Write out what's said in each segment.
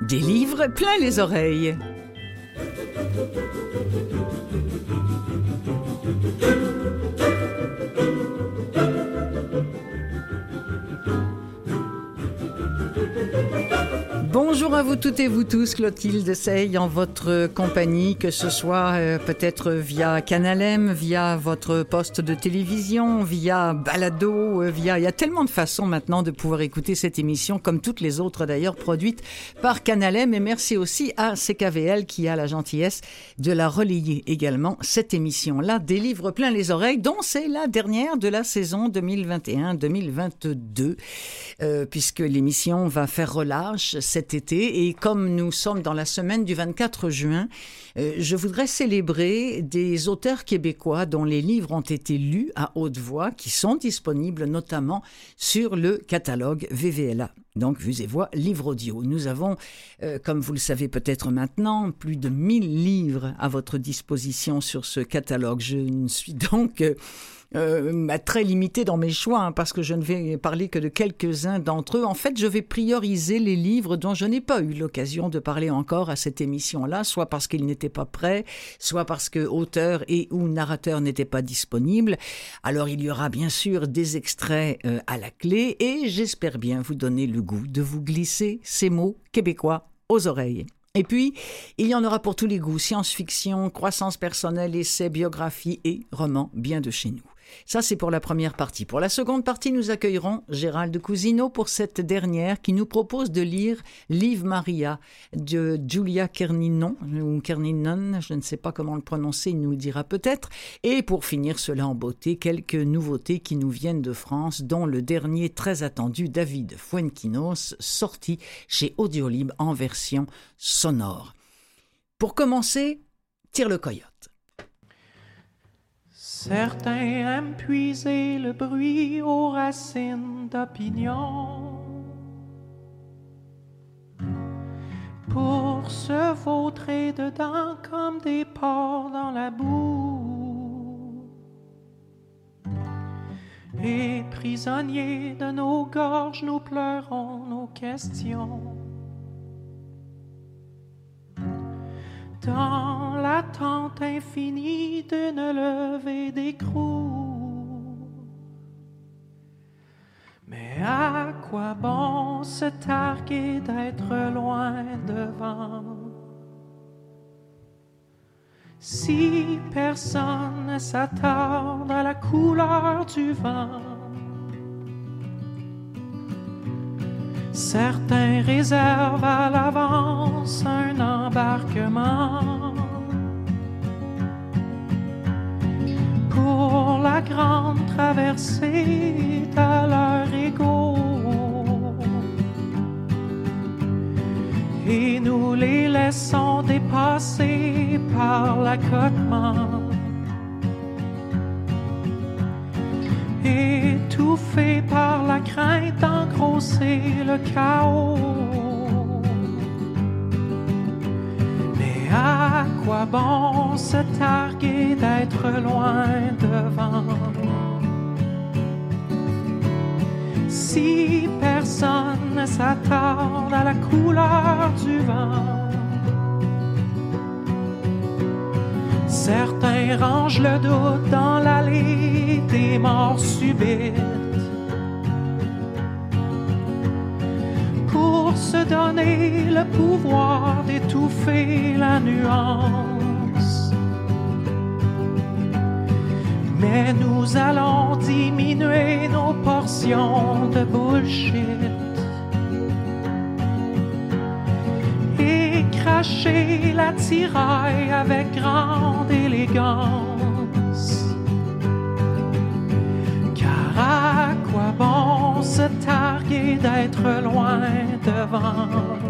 Des livres plein les oreilles. Bonjour à vous toutes et vous tous, Clotilde Sey en votre compagnie, que ce soit euh, peut-être via Canalem, via votre poste de télévision, via Balado, euh, via... Il y a tellement de façons maintenant de pouvoir écouter cette émission, comme toutes les autres d'ailleurs, produites par Canalem. Et merci aussi à CKVL qui a la gentillesse de la relayer également, cette émission-là, des livres plein les oreilles, dont c'est la dernière de la saison 2021-2022, euh, puisque l'émission va faire relâche été. Et comme nous sommes dans la semaine du 24 juin, euh, je voudrais célébrer des auteurs québécois dont les livres ont été lus à haute voix, qui sont disponibles notamment sur le catalogue VVLA. Donc, Vues et Voix, livre audio. Nous avons, euh, comme vous le savez peut-être maintenant, plus de 1000 livres à votre disposition sur ce catalogue. Je ne suis donc... euh, euh, très limité dans mes choix, hein, parce que je ne vais parler que de quelques-uns d'entre eux. En fait, je vais prioriser les livres dont je n'ai pas eu l'occasion de parler encore à cette émission-là, soit parce qu'ils n'étaient pas prêts, soit parce que auteur et ou narrateur n'étaient pas disponibles. Alors, il y aura bien sûr des extraits euh, à la clé, et j'espère bien vous donner le goût de vous glisser ces mots québécois aux oreilles. Et puis, il y en aura pour tous les goûts, science-fiction, croissance personnelle, essais, biographie et romans bien de chez nous. Ça, c'est pour la première partie. Pour la seconde partie, nous accueillerons Gérald Cousineau pour cette dernière qui nous propose de lire Live Maria de Julia Kerninon, ou Kerninon, je ne sais pas comment le prononcer, il nous le dira peut-être. Et pour finir cela en beauté, quelques nouveautés qui nous viennent de France, dont le dernier très attendu David Fuenquinos, sorti chez Audiolib en version sonore. Pour commencer, tire le coyote. Certains aiment puiser le bruit aux racines d'opinion pour se vautrer dedans comme des porcs dans la boue. Et prisonniers de nos gorges, nous pleurons nos questions. dans l'attente infinie d'une levée d'écrou. Mais à quoi bon se targuer d'être loin devant? Si personne ne s'attarde à la couleur du vent? Certains réservent à l'avance un embarquement pour la grande traversée à leur ego. Et nous les laissons dépasser par l'accotement. étouffé par la crainte d'engrosser le chaos. Bon se targuer d'être loin devant Si personne ne s'attarde à la couleur du vent Certains rangent le doute dans l'allée des morts subites pour se donner le pouvoir d'étouffer la nuance. Nous allons diminuer nos portions de bullshit. cracher la tiraille avec grande élégance. Car à quoi bon se targuer d'être loin devant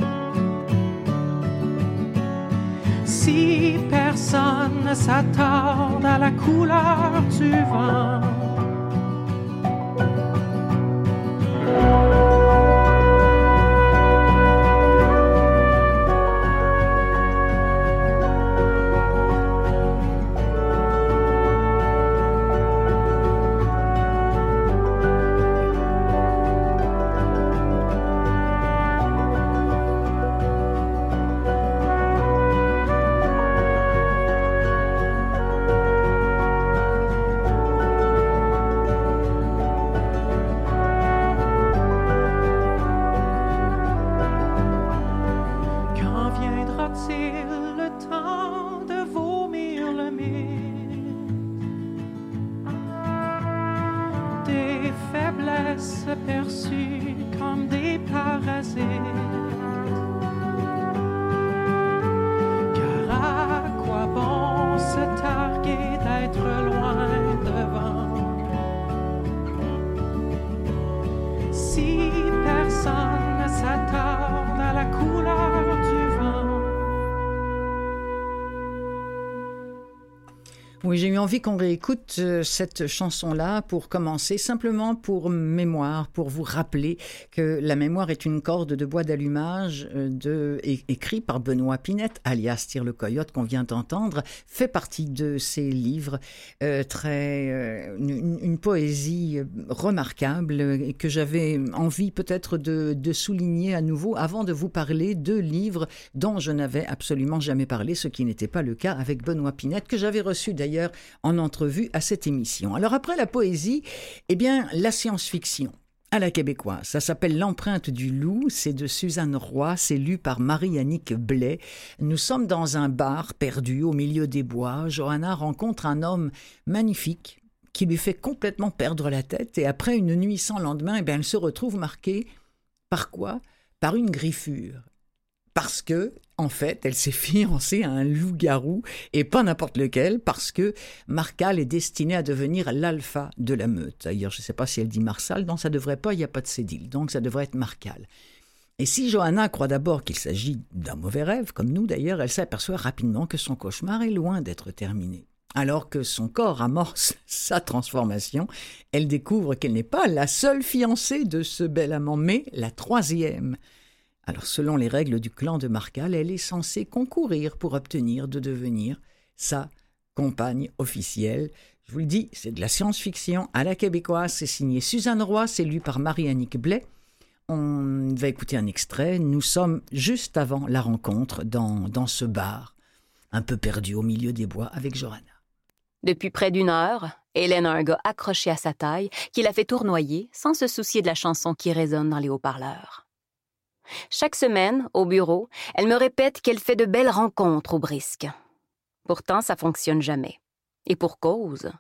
Si personne ne s'attarde à la couleur du vent. Merci. Envie qu'on réécoute euh, cette chanson-là pour commencer, simplement pour mémoire, pour vous rappeler que la mémoire est une corde de bois d'allumage euh, de, écrit par Benoît Pinette, alias Tire le Coyote qu'on vient d'entendre, fait partie de ses livres, euh, très, une, poésie remarquable que j'avais envie peut-être de, de souligner à nouveau avant de vous parler de livres dont je n'avais absolument jamais parlé, ce qui n'était pas le cas avec Benoît Pinette, que j'avais reçu d'ailleurs en entrevue à cette émission. Alors après la poésie, eh bien la science-fiction à la québécoise. Ça s'appelle L'empreinte du loup, c'est de Suzanne Roy, c'est lu par Marie-Annick Blais. Nous sommes dans un bar perdu au milieu des bois. Johanna rencontre un homme magnifique qui lui fait complètement perdre la tête et après une nuit sans lendemain, eh bien, elle se retrouve marquée par quoi? Par une griffure parce que, en fait, elle s'est fiancée à un loup-garou, et pas n'importe lequel, parce que Marcal est destiné à devenir l'alpha de la meute. D'ailleurs, je ne sais pas si elle dit Marsal, non, ça devrait pas, il n'y a pas de cédille, donc ça devrait être Marcal. Et si Johanna croit d'abord qu'il s'agit d'un mauvais rêve, comme nous d'ailleurs, elle s'aperçoit rapidement que son cauchemar est loin d'être terminé. Alors que son corps amorce sa transformation, elle découvre qu'elle n'est pas la seule fiancée de ce bel amant, mais la troisième. Alors selon les règles du clan de Marcal, elle est censée concourir pour obtenir de devenir sa compagne officielle. Je vous le dis, c'est de la science-fiction à la québécoise, c'est signé Suzanne Roy, c'est lu par Marie-Annick Blais. On va écouter un extrait. Nous sommes juste avant la rencontre dans, dans ce bar, un peu perdu au milieu des bois avec Johanna. Depuis près d'une heure, Hélène a un gars accroché à sa taille qui la fait tournoyer sans se soucier de la chanson qui résonne dans les haut-parleurs. Chaque semaine, au bureau, elle me répète qu'elle fait de belles rencontres au brisque. Pourtant, ça fonctionne jamais. Et pour cause.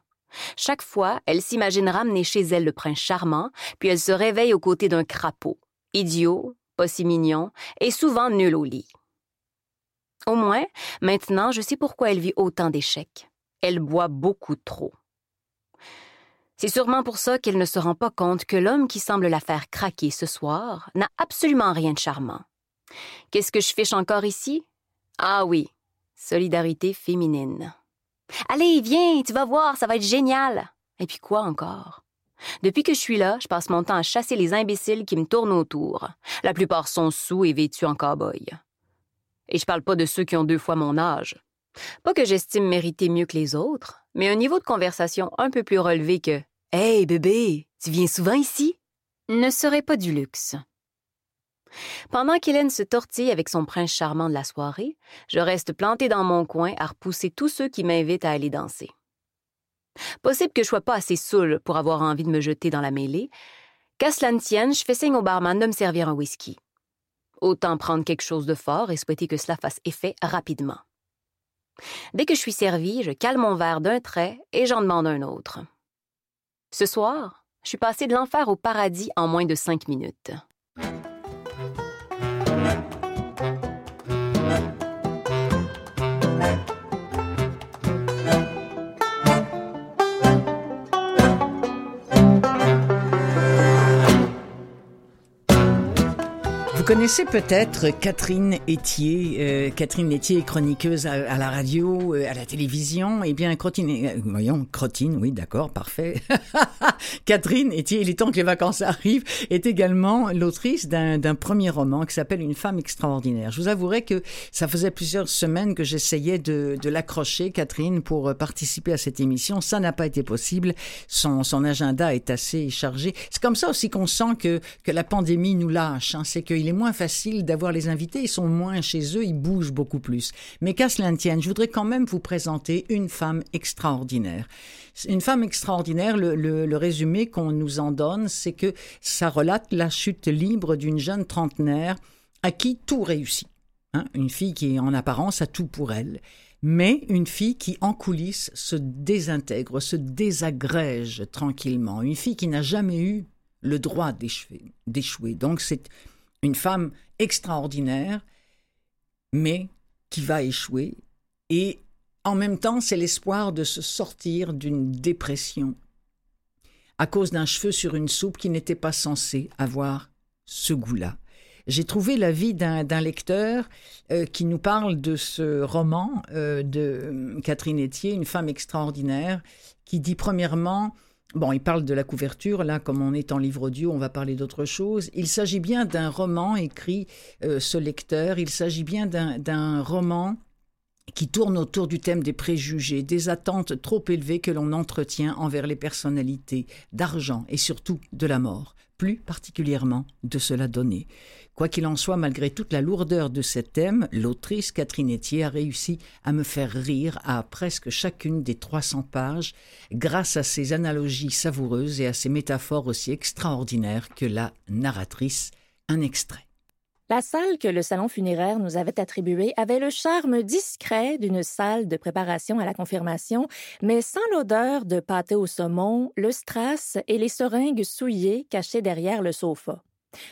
Chaque fois, elle s'imagine ramener chez elle le prince charmant, puis elle se réveille aux côtés d'un crapaud, idiot, pas si mignon, et souvent nul au lit. Au moins, maintenant, je sais pourquoi elle vit autant d'échecs. Elle boit beaucoup trop. C'est sûrement pour ça qu'elle ne se rend pas compte que l'homme qui semble la faire craquer ce soir n'a absolument rien de charmant. Qu'est-ce que je fiche encore ici? Ah oui, solidarité féminine. Allez, viens, tu vas voir, ça va être génial. Et puis quoi encore? Depuis que je suis là, je passe mon temps à chasser les imbéciles qui me tournent autour. La plupart sont sous et vêtus en cow-boy. Et je parle pas de ceux qui ont deux fois mon âge. Pas que j'estime mériter mieux que les autres, mais un niveau de conversation un peu plus relevé que Hey, bébé, tu viens souvent ici? ne serait pas du luxe. Pendant qu'Hélène se tortille avec son prince charmant de la soirée, je reste plantée dans mon coin à repousser tous ceux qui m'invitent à aller danser. Possible que je sois pas assez saoule pour avoir envie de me jeter dans la mêlée. Qu'à cela ne tienne, je fais signe au barman de me servir un whisky. Autant prendre quelque chose de fort et souhaiter que cela fasse effet rapidement. Dès que je suis servie, je cale mon verre d'un trait et j'en demande un autre. Ce soir, je suis passé de l'enfer au paradis en moins de cinq minutes. Connaissez peut-être Catherine Etier. Euh, Catherine Etier est chroniqueuse à, la radio, euh, à la télévision. Eh bien, Crotine, euh, voyons, Crotine, oui, d'accord, parfait. Catherine Etier, il est temps que les vacances arrivent, est également l'autrice d'un premier roman qui s'appelle Une femme extraordinaire. Je vous avouerai que ça faisait plusieurs semaines que j'essayais de, de l'accrocher, Catherine, pour participer à cette émission. Ça n'a pas été possible. Son, son agenda est assez chargé. C'est comme ça aussi qu'on sent que, que la pandémie nous lâche. Hein. C'est qu'il est moins facile d'avoir les invités, ils sont moins chez eux, ils bougent beaucoup plus. Mais qu'à cela ne tienne, je voudrais quand même vous présenter une femme extraordinaire. Une femme extraordinaire, le, résumé qu'on nous en donne, c'est que ça relate la chute libre d'une jeune trentenaire à qui tout réussit. Hein. une fille qui, en apparence, a tout pour elle mais une fille qui, en coulisses, se désintègre, se désagrège tranquillement, une fille qui n'a jamais eu le droit d'échouer. Donc c'est une femme extraordinaire, mais qui va échouer. Et en même temps, c'est l'espoir de se sortir d'une dépression à cause d'un cheveu sur une soupe qui n'était pas censé avoir ce goût-là. j'ai trouvé l'avis d'un lecteur euh, qui nous parle de ce roman euh, de Catherine Etier, une femme extraordinaire, qui dit premièrement, bon, il parle de la couverture, là, comme on est en livre audio, on va parler d'autre chose. Il s'agit bien d'un roman, écrit ce lecteur, il s'agit bien d'un roman qui tourne autour du thème des préjugés, des attentes trop élevées que l'on entretient envers les personnalités, d'argent et surtout de la mort, plus particulièrement de cela donner. Quoi qu'il en soit, malgré toute la lourdeur de ces thèmes, l'autrice Catherine Etier a réussi à me faire rire à presque chacune des 300 pages grâce à ses analogies savoureuses et à ses métaphores aussi extraordinaires que la narratrice. Un extrait. La salle que le salon funéraire nous avait attribuée avait le charme discret d'une salle de préparation à la confirmation, mais sans l'odeur de pâté au saumon, le strass et les seringues souillées cachées derrière le sofa.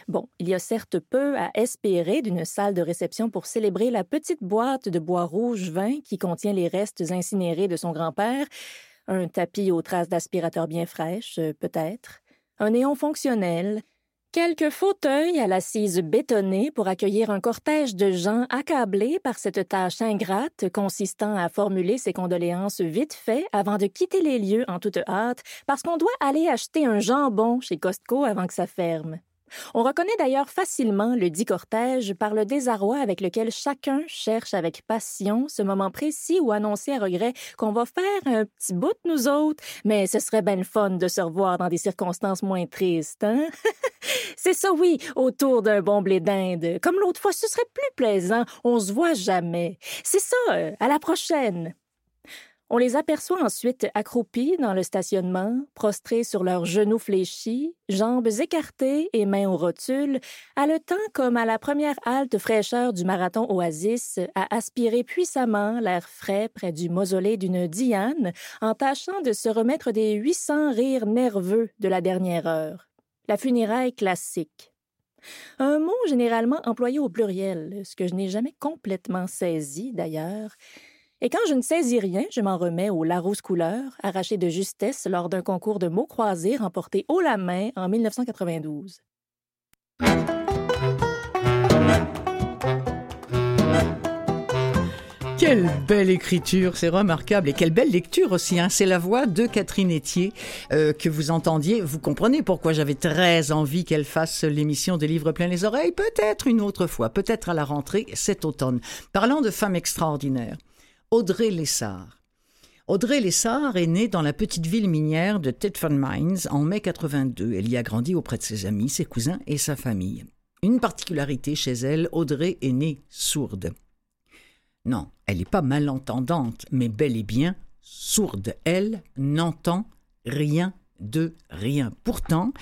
Bon, il y a certes peu à espérer d'une salle de réception pour célébrer la petite boîte de bois rouge vin qui contient les restes incinérés de son grand-père, un tapis aux traces d'aspirateur bien fraîches, peut-être, un néon fonctionnel, Quelques fauteuils à l'assise bétonnée pour accueillir un cortège de gens accablés par cette tâche ingrate consistant à formuler ses condoléances vite fait avant de quitter les lieux en toute hâte parce qu'on doit aller acheter un jambon chez Costco avant que ça ferme. On reconnaît d'ailleurs facilement le dit cortège par le désarroi avec lequel chacun cherche avec passion ce moment précis où annoncer à regret qu'on va faire un petit bout de nous autres, mais ce serait bien le fun de se revoir dans des circonstances moins tristes, hein? C'est ça, oui, autour d'un bon blé d'Inde. Comme l'autre fois, ce serait plus plaisant, on se voit jamais. C'est ça, euh, à la prochaine. On les aperçoit ensuite accroupis dans le stationnement, prostrés sur leurs genoux fléchis, jambes écartées et mains aux rotules, haletant comme à la première halte fraîcheur du marathon Oasis, à aspirer puissamment l'air frais près du mausolée d'une Diane, en tâchant de se remettre des 800 rires nerveux de la dernière heure. La funéraille classique. Un mot généralement employé au pluriel, ce que je n'ai jamais complètement saisi d'ailleurs, et quand je ne saisis rien, je m'en remets au Larousse couleur, arraché de justesse lors d'un concours de mots croisés remporté haut la main en 1992. Quelle belle écriture, c'est remarquable et quelle belle lecture aussi. Hein. C'est la voix de Catherine Etier euh, que vous entendiez. Vous comprenez pourquoi j'avais très envie qu'elle fasse l'émission des livres pleins les oreilles. Peut-être une autre fois, peut-être à la rentrée cet automne. Parlant de femmes extraordinaires, Audrey Lessard. Audrey Lessard est née dans la petite ville minière de Thetford Mines en mai 82. Elle y a grandi auprès de ses amis, ses cousins et sa famille. Une particularité chez elle, Audrey est née sourde. Non, elle n'est pas malentendante, mais bel et bien sourde. Elle n'entend rien de rien. Pourtant,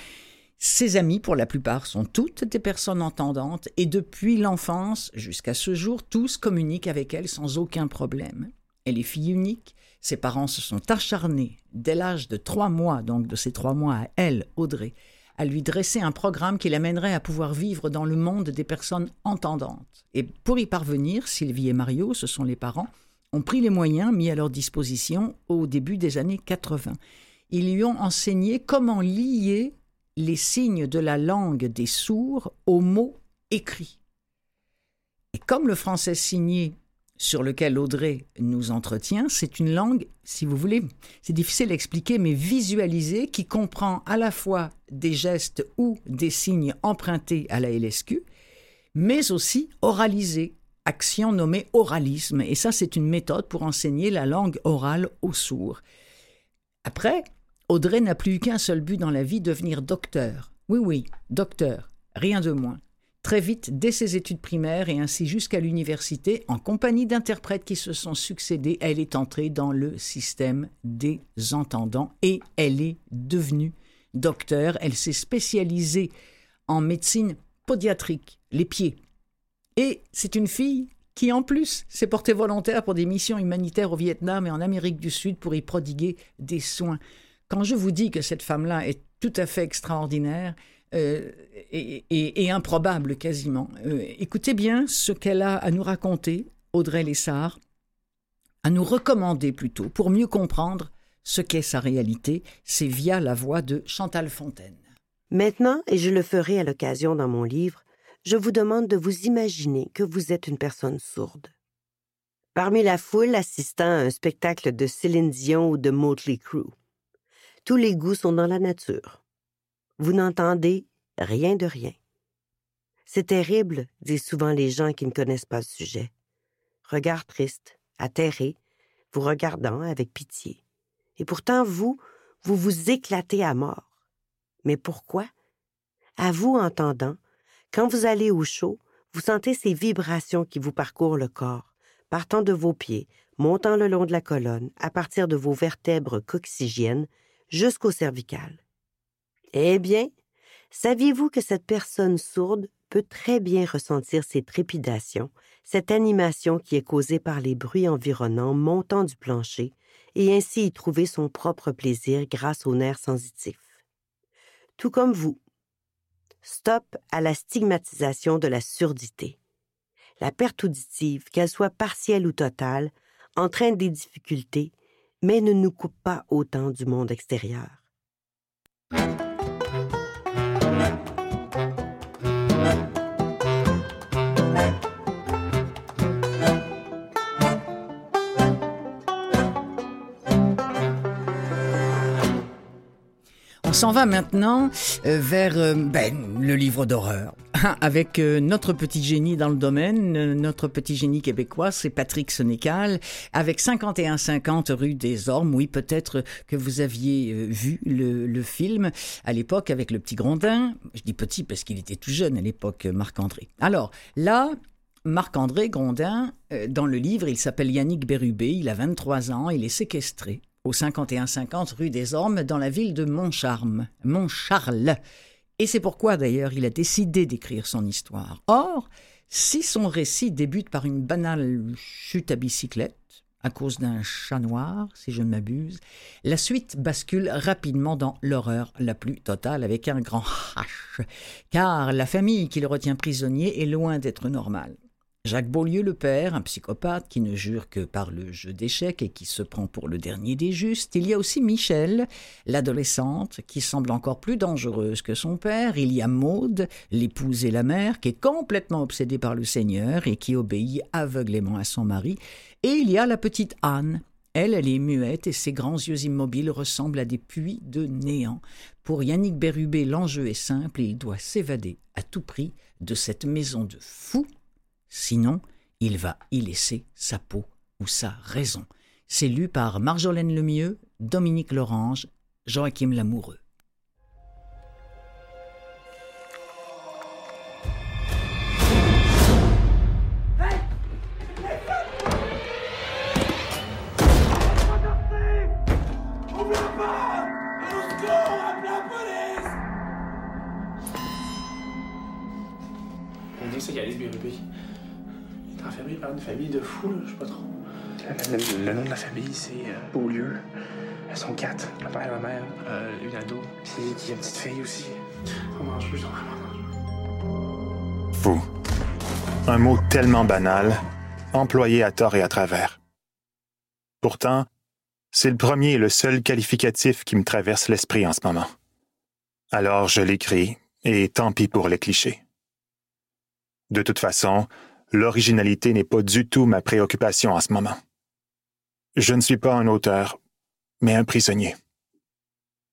ses amis, pour la plupart, sont toutes des personnes entendantes et depuis l'enfance jusqu'à ce jour, tous communiquent avec elle sans aucun problème. Elle est fille unique, ses parents se sont acharnés, dès l'âge de trois mois, donc de ces trois mois à elle, Audrey, à lui dresser un programme qui l'amènerait à pouvoir vivre dans le monde des personnes entendantes. Et pour y parvenir, Sylvie et Mario, ce sont les parents, ont pris les moyens mis à leur disposition au début des années 80. Ils lui ont enseigné comment lier les signes de la langue des sourds aux mots écrits. Et comme le français signé sur lequel Audrey nous entretient, c'est une langue, si vous voulez, c'est difficile à expliquer, mais visualisée, qui comprend à la fois des gestes ou des signes empruntés à la LSQ, mais aussi oralisés, action nommée oralisme. Et ça, c'est une méthode pour enseigner la langue orale aux sourds. Après, Audrey n'a plus eu qu'un seul but dans la vie, devenir docteur. Oui, oui, docteur, rien de moins. Très vite, dès ses études primaires et ainsi jusqu'à l'université, en compagnie d'interprètes qui se sont succédés, elle est entrée dans le système des entendants et elle est devenue docteur. Elle s'est spécialisée en médecine podiatrique, les pieds. Et c'est une fille qui en plus s'est portée volontaire pour des missions humanitaires au Vietnam et en Amérique du Sud pour y prodiguer des soins. Quand je vous dis que cette femme-là est tout à fait extraordinaire euh, et, improbable quasiment, euh, écoutez bien ce qu'elle a à nous raconter, Audrey Lessard, à nous recommander plutôt, pour mieux comprendre ce qu'est sa réalité, c'est via la voix de Chantal Fontaine. Maintenant, et je le ferai à l'occasion dans mon livre, je vous demande de vous imaginer que vous êtes une personne sourde. Parmi la foule assistant à un spectacle de Céline Dion ou de Motley Crue. Tous les goûts sont dans la nature. Vous n'entendez rien de rien. C'est terrible, disent souvent les gens qui ne connaissent pas le sujet. Regard triste, atterré, vous regardant avec pitié. Et pourtant, vous, vous vous éclatez à mort. Mais pourquoi? À vous entendant, quand vous allez au chaud, vous sentez ces vibrations qui vous parcourent le corps, partant de vos pieds, montant le long de la colonne, à partir de vos vertèbres coccygiennes, jusqu'au cervical. Eh bien, saviez-vous que cette personne sourde peut très bien ressentir ces trépidations, cette animation qui est causée par les bruits environnants montant du plancher, et ainsi y trouver son propre plaisir grâce aux nerfs sensitifs? Tout comme vous. Stop à la stigmatisation de la surdité. La perte auditive, qu'elle soit partielle ou totale, entraîne des difficultés, mais ne nous coupe pas autant du monde extérieur. On s'en va maintenant euh, vers euh, ben, le livre d'horreur. Avec euh, notre petit génie dans le domaine, notre petit génie québécois, c'est Patrick Sénécal, avec 51-50 rue des Ormes. Oui, peut-être que vous aviez vu le, le film à l'époque avec le petit Grondin. Je dis petit parce qu'il était tout jeune à l'époque, Marc-André. Alors là, Marc-André Grondin, dans le livre, il s'appelle Yannick Bérubé, il a 23 ans, il est séquestré au 51-50 rue des Ormes, dans la ville de Montcharme, Montcharles. Et c'est pourquoi d'ailleurs il a décidé d'écrire son histoire. Or, si son récit débute par une banale chute à bicyclette, à cause d'un chat noir, si je ne m'abuse, la suite bascule rapidement dans l'horreur la plus totale avec un grand H, car la famille qui le retient prisonnier est loin d'être normale. Jacques Beaulieu le père, un psychopathe qui ne jure que par le jeu d'échecs et qui se prend pour le dernier des justes. Il y a aussi Michel, l'adolescente, qui semble encore plus dangereuse que son père. Il y a Maude, l'épouse et la mère, qui est complètement obsédée par le Seigneur et qui obéit aveuglément à son mari. Et il y a la petite Anne. Elle, elle est muette et ses grands yeux immobiles ressemblent à des puits de néant. Pour Yannick Bérubé, l'enjeu est simple et il doit s'évader à tout prix de cette maison de fous Sinon, il va y laisser sa peau ou sa raison. C'est lu par Marjolaine Lemieux, Dominique Lorange, Joachim Lamoureux. Par une famille de fous, là, je sais pas trop. Le, le- le nom de la famille, c'est euh, Beaulieu. Elles sont quatre. Le père, la mère, euh, une ado. Puis il y a une petite fille aussi. On mange plus, on mange Fou. Un mot tellement banal, employé à tort et à travers. Pourtant, c'est le premier et le seul qualificatif qui me traverse l'esprit en ce moment. Alors je l'écris, et tant pis pour les clichés. De toute façon, l'originalité n'est pas du tout ma préoccupation en ce moment. Je ne suis pas un auteur, mais un prisonnier.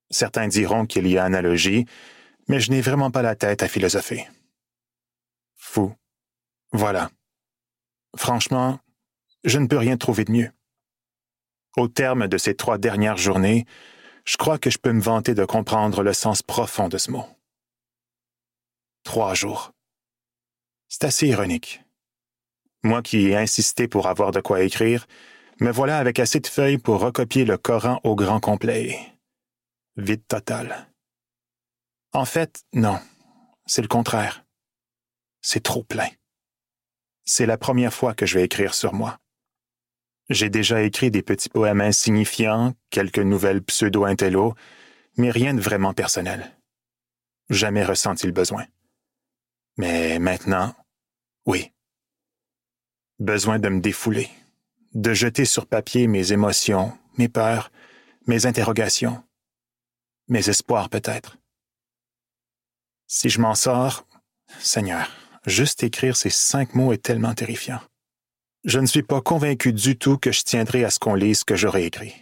Certains diront qu'il y a analogie, mais je n'ai vraiment pas la tête à philosopher. Fou. Voilà. Franchement, je ne peux rien trouver de mieux. Au terme de ces trois dernières journées, je crois que je peux me vanter de comprendre le sens profond de ce mot. Trois jours. C'est assez ironique. Moi qui ai insisté pour avoir de quoi écrire, me voilà avec assez de feuilles pour recopier le Coran au grand complet. Vide total. En fait, non. C'est le contraire. C'est trop plein. C'est la première fois que je vais écrire sur moi. J'ai déjà écrit des petits poèmes insignifiants, quelques nouvelles pseudo-intello, mais rien de vraiment personnel. Jamais ressenti le besoin. Mais maintenant, oui. Besoin de me défouler, de jeter sur papier mes émotions, mes peurs, mes interrogations, mes espoirs peut-être. Si je m'en sors, Seigneur, juste écrire ces cinq mots est tellement terrifiant. Je ne suis pas convaincu du tout que je tiendrai à ce qu'on lise ce que j'aurais écrit.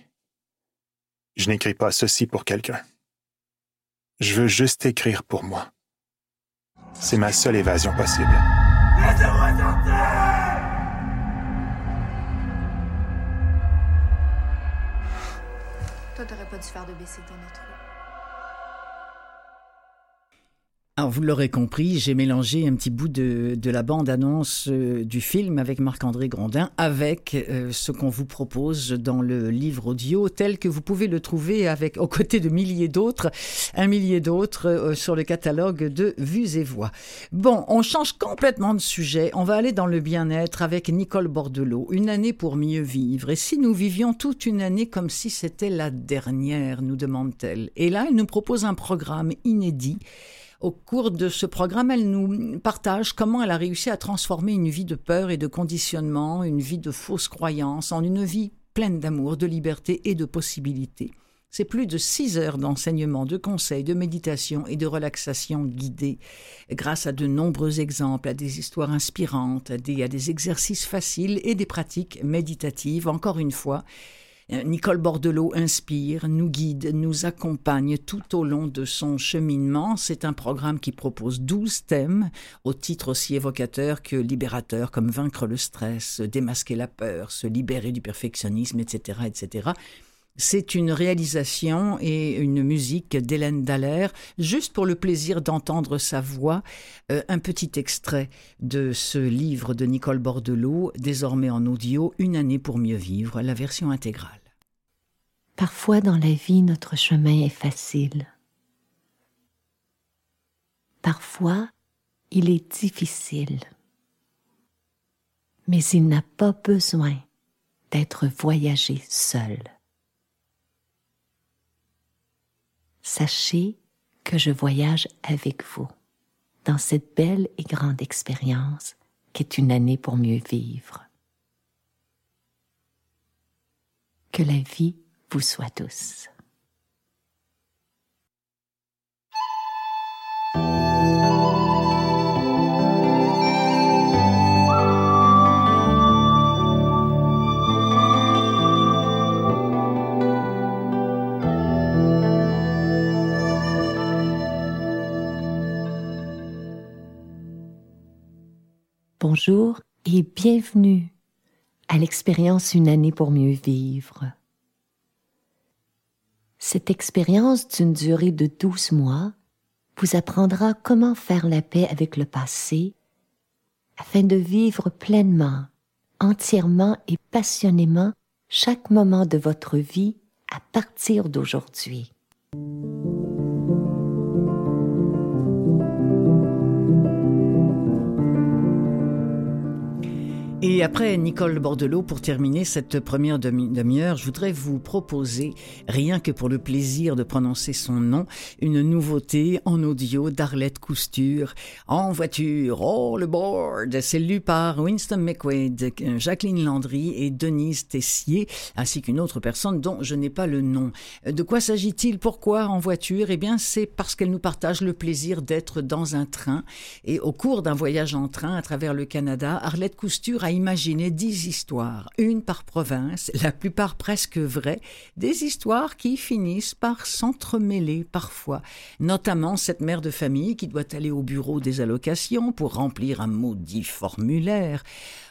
Je n'écris pas ceci pour quelqu'un. Je veux juste écrire pour moi. C'est ma seule évasion possible. Toi, t'aurais pas dû faire de baisser ton autre. Alors, vous l'aurez compris, j'ai mélangé un petit bout de, la bande-annonce euh, du film avec Marc-André Grondin avec euh, ce qu'on vous propose dans le livre audio tel que vous pouvez le trouver avec, aux côtés de milliers d'autres, un millier d'autres euh, sur le catalogue de Vues et Voix. Bon, on change complètement de sujet. On va aller dans le bien-être avec Nicole Bordelot. Une année pour mieux vivre. Et si nous vivions toute une année comme si c'était la dernière, nous demande-t-elle. Et là, elle nous propose un programme inédit au cours de ce programme, elle nous partage comment elle a réussi à transformer une vie de peur et de conditionnement, une vie de fausses croyances, en une vie pleine d'amour, de liberté et de possibilités. C'est plus de six heures d'enseignement, de conseils, de méditation et de relaxation guidée, grâce à de nombreux exemples, à des histoires inspirantes, à des, à des exercices faciles et des pratiques méditatives. Encore une fois, Nicole Bordelot inspire, nous guide, nous accompagne tout au long de son cheminement. C'est un programme qui propose 12 thèmes, au titre aussi évocateur que libérateur, comme vaincre le stress, démasquer la peur, se libérer du perfectionnisme, etc., etc. C'est une réalisation et une musique d'Hélène Dallaire, juste pour le plaisir d'entendre sa voix. Euh, un petit extrait de ce livre de Nicole Bordelot, désormais en audio, Une année pour mieux vivre, la version intégrale. Parfois dans la vie, notre chemin est facile. Parfois, il est difficile. Mais il n'a pas besoin d'être voyagé seul. Sachez que je voyage avec vous dans cette belle et grande expérience qu'est une année pour mieux vivre. Que la vie vous soit tous. Bonjour et bienvenue à l'expérience Une année pour mieux vivre. Cette expérience d'une durée de douze mois vous apprendra comment faire la paix avec le passé afin de vivre pleinement, entièrement et passionnément chaque moment de votre vie à partir d'aujourd'hui. Et après Nicole Bordelot, pour terminer cette première demi-heure, je voudrais vous proposer, rien que pour le plaisir de prononcer son nom, une nouveauté en audio d'Arlette Cousture, en voiture, all aboard. C'est lu par Winston McQuaid, Jacqueline Landry et Denise Tessier, ainsi qu'une autre personne dont je n'ai pas le nom. De quoi s'agit-il? Pourquoi en voiture? Eh bien, c'est parce qu'elle nous partage le plaisir d'être dans un train. Et au cours d'un voyage en train à travers le Canada, Arlette Cousture a imaginer dix histoires, une par province, la plupart presque vraies, des histoires qui finissent par s'entremêler parfois, notamment cette mère de famille qui doit aller au bureau des allocations pour remplir un maudit formulaire.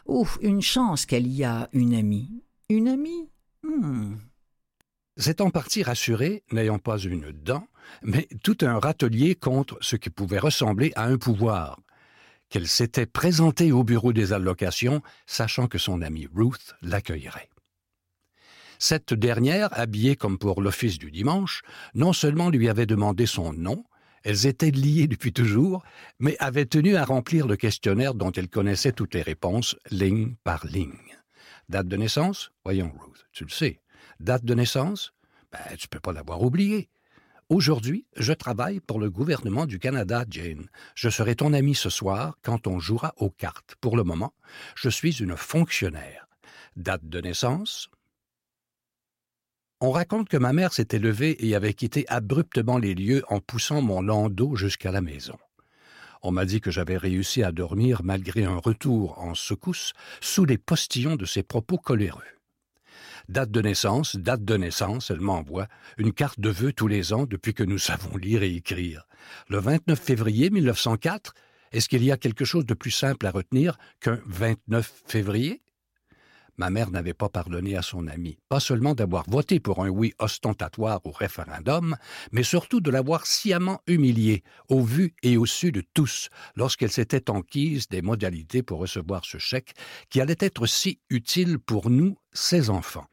Ouf, une chance qu'elle y a une amie. Une amie? Hmm. C'est en partie rassuré, n'ayant pas une dent, mais tout un râtelier contre ce qui pouvait ressembler à un pouvoir, qu'elle s'était présentée au bureau des allocations, sachant que son amie Ruth l'accueillerait. Cette dernière, habillée comme pour l'office du dimanche, non seulement lui avait demandé son nom, elles étaient liées depuis toujours, mais avait tenu à remplir le questionnaire dont elle connaissait toutes les réponses, ligne par ligne. Date de naissance? Voyons, Ruth, tu le sais. Date de naissance? Ben, tu peux pas l'avoir oubliée. Aujourd'hui, je travaille pour le gouvernement du Canada, Jane. Je serai ton ami ce soir quand on jouera aux cartes. Pour le moment, je suis une fonctionnaire. Date de naissance? On raconte que ma mère s'était levée et avait quitté abruptement les lieux en poussant mon landau jusqu'à la maison. On m'a dit que j'avais réussi à dormir malgré un retour en secousse sous les postillons de ses propos coléreux. Date de naissance, date de naissance, elle m'envoie une carte de vœux tous les ans depuis que nous savons lire et écrire. Le 29 février 1904, est-ce qu'il y a quelque chose de plus simple à retenir qu'un 29 février? Ma mère n'avait pas pardonné à son ami, pas seulement d'avoir voté pour un oui ostentatoire au référendum, mais surtout de l'avoir sciemment humilié, au vu et au su de tous, lorsqu'elle s'était enquise des modalités pour recevoir ce chèque qui allait être si utile pour nous, ses enfants.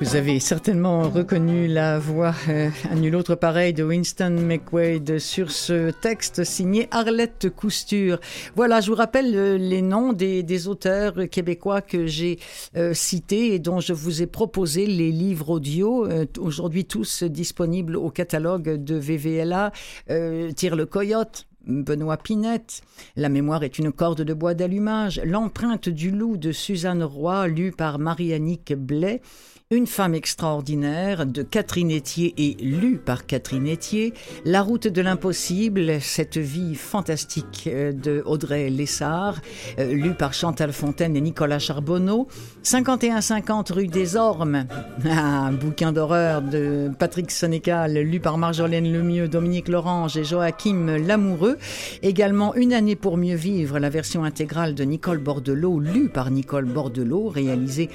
Vous avez certainement reconnu la voix euh, à nul autre pareil de Winston McQuaid sur ce texte signé Arlette Cousture. Voilà, je vous rappelle euh, les noms des, auteurs québécois que j'ai euh, cités et dont je vous ai proposé les livres audio, aujourd'hui tous disponibles au catalogue de VVLA. Tire le coyote, Benoît Pinette. La mémoire est une corde de bois d'allumage. L'empreinte du loup de Suzanne Roy, lue par Marie-Annick Blais. Une femme extraordinaire de Catherine Etier et lue par Catherine Etier, La route de l'impossible, cette vie fantastique euh, de Audrey Lessard, euh, lue par Chantal Fontaine et Nicolas Charbonneau, 51-50 rue des Ormes, un bouquin d'horreur de Patrick Sénécal, lu par Marjolaine Lemieux, Dominique Lorange et Joachim Lamoureux, également Une année pour mieux vivre, la version intégrale de Nicole Bordelot, lue par Nicole Bordelot, réalisée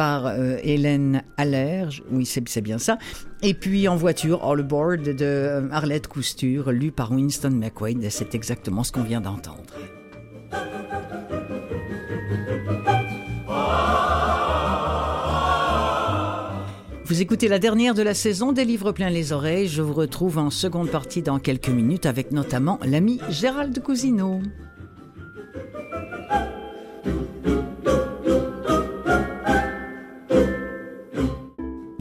par euh, Hélène Allerge, oui c'est bien ça, et puis en voiture, All Aboard de Arlette Cousture, lu par Winston McQuaid, c'est exactement ce qu'on vient d'entendre. Vous écoutez la dernière de la saison des livres pleins les oreilles. Je vous retrouve en seconde partie dans quelques minutes avec notamment l'ami Gérald Cousineau.